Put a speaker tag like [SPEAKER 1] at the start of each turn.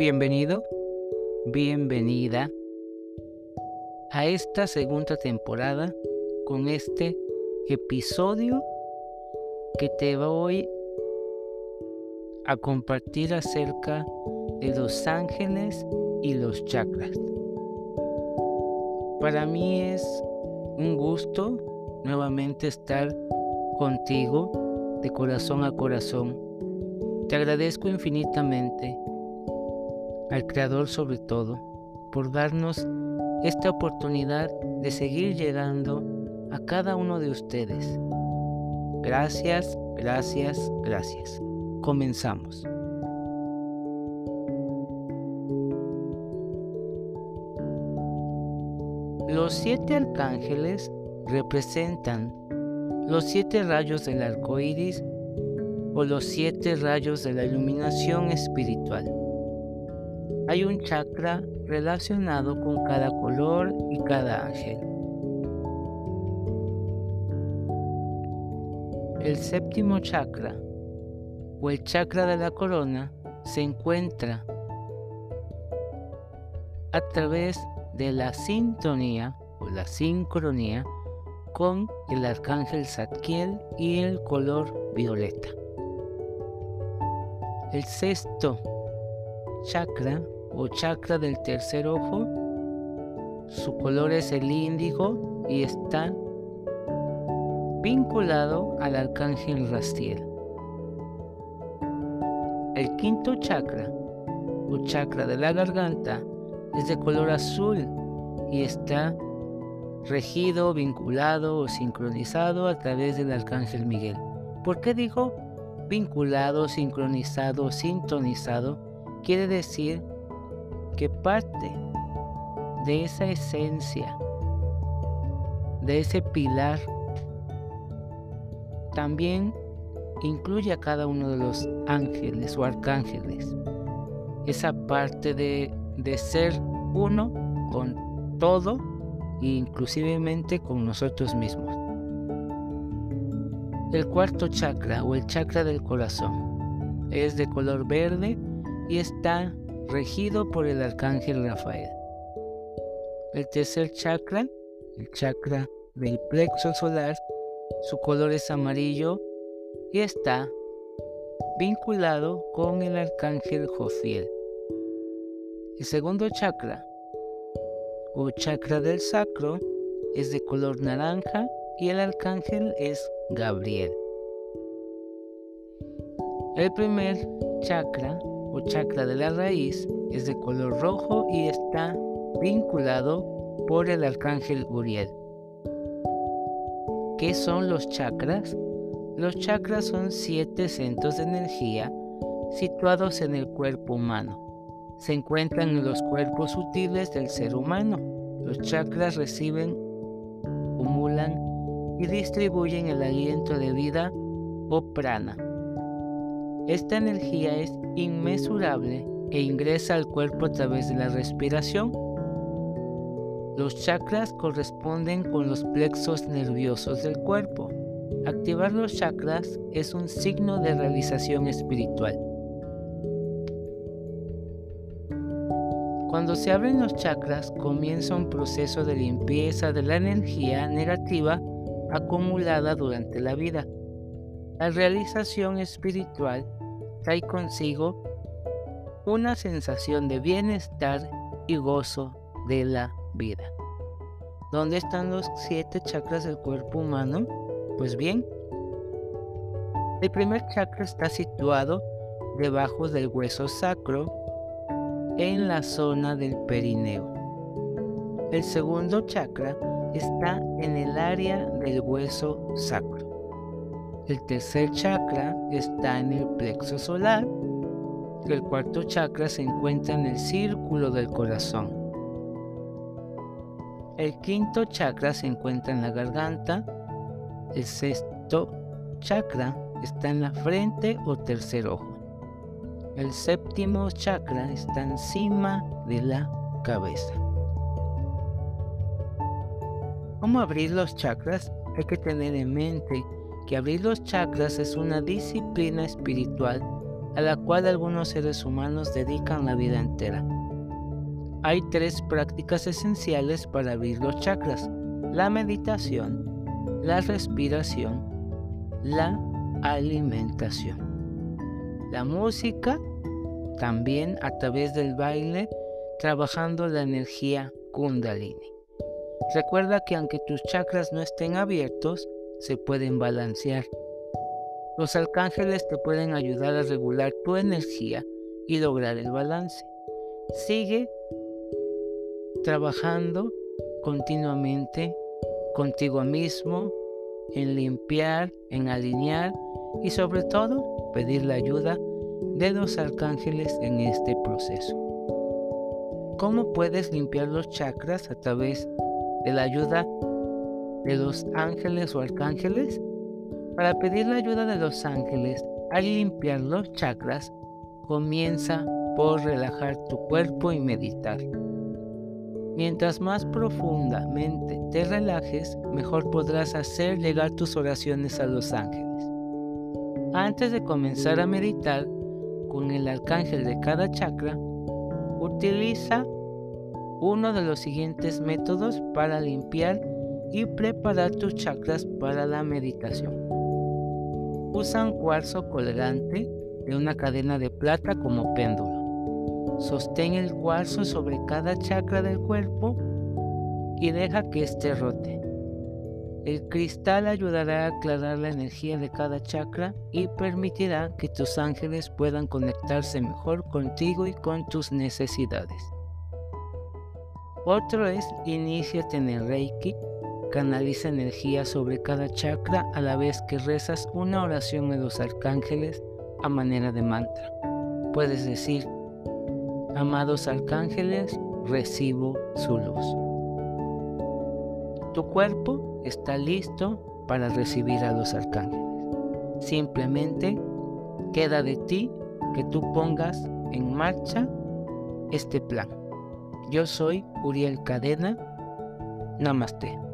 [SPEAKER 1] Bienvenido, bienvenida a esta segunda temporada con este episodio que te voy a compartir acerca de los ángeles y los chakras. Para mí es un gusto nuevamente estar contigo de corazón a corazón. Te agradezco infinitamente al Creador sobre todo por darnos esta oportunidad de seguir llegando a cada uno de ustedes. Gracias, gracias, gracias. Comenzamos. Los siete arcángeles representan los siete rayos del arco iris o los siete rayos de la iluminación espiritual. Hay un chakra relacionado con cada color y cada ángel. El séptimo chakra o el chakra de la corona se encuentra a través de la sintonía o la sincronía con el arcángel Zadkiel y el color violeta. El sexto chakra o chakra del tercer ojo, su color es el índigo y está vinculado al arcángel Rastiel. El quinto chakra o chakra de la garganta es de color azul y está regido, vinculado o sincronizado a través del arcángel Miguel. ¿Por qué digo vinculado, sincronizado, sintonizado? Quiere decir que parte de esa esencia, de ese pilar, también incluye a cada uno de los ángeles o arcángeles. Esa parte de, de ser uno con todo e inclusivemente con nosotros mismos. El cuarto chakra o el chakra del corazón es de color verde y está regido por el arcángel Rafael. El tercer chakra, el chakra del plexo solar, su color es amarillo y está vinculado con el arcángel Jofiel. El segundo chakra, o chakra del sacro, es de color naranja y el arcángel es Gabriel. El primer chakra o chakra de la raíz es de color rojo y está vinculado por el arcángel Uriel. ¿Qué son los chakras? Los chakras son siete centros de energía situados en el cuerpo humano. Se encuentran en los cuerpos sutiles del ser humano. Los chakras reciben, acumulan y distribuyen el aliento de vida o prana esta energía es inmesurable e ingresa al cuerpo a través de la respiración. Los chakras corresponden con los plexos nerviosos del cuerpo. Activar los chakras es un signo de realización espiritual. Cuando se abren los chakras comienza un proceso de limpieza de la energía negativa acumulada durante la vida. La realización espiritual trae consigo una sensación de bienestar y gozo de la vida. ¿Dónde están los siete chakras del cuerpo humano? Pues bien, el primer chakra está situado debajo del hueso sacro en la zona del perineo. El segundo chakra está en el área del hueso sacro. El tercer chakra está en el plexo solar. El cuarto chakra se encuentra en el círculo del corazón. El quinto chakra se encuentra en la garganta. El sexto chakra está en la frente o tercer ojo. El séptimo chakra está encima de la cabeza. ¿Cómo abrir los chakras? Hay que tener en mente que abrir los chakras es una disciplina espiritual a la cual algunos seres humanos dedican la vida entera. Hay tres prácticas esenciales para abrir los chakras, la meditación, la respiración, la alimentación. La música, también a través del baile, trabajando la energía kundalini. Recuerda que aunque tus chakras no estén abiertos, se pueden balancear. Los arcángeles te pueden ayudar a regular tu energía y lograr el balance. Sigue trabajando continuamente contigo mismo en limpiar, en alinear y sobre todo pedir la ayuda de los arcángeles en este proceso. ¿Cómo puedes limpiar los chakras a través de la ayuda de los ángeles o arcángeles? Para pedir la ayuda de los ángeles al limpiar los chakras, comienza por relajar tu cuerpo y meditar. Mientras más profundamente te relajes, mejor podrás hacer llegar tus oraciones a los ángeles. Antes de comenzar a meditar con el arcángel de cada chakra, utiliza uno de los siguientes métodos para limpiar y preparar tus chakras para la meditación. Usa un cuarzo colgante de una cadena de plata como péndulo. Sostén el cuarzo sobre cada chakra del cuerpo y deja que éste rote. El cristal ayudará a aclarar la energía de cada chakra y permitirá que tus ángeles puedan conectarse mejor contigo y con tus necesidades. Otro es iniciate en el Reiki, canaliza energía sobre cada chakra a la vez que rezas una oración de los arcángeles a manera de mantra. Puedes decir, Amados arcángeles, recibo su luz. Tu cuerpo está listo para recibir a los arcángeles. Simplemente queda de ti que tú pongas en marcha este plan. Yo soy Uriel Cadena. Namaste.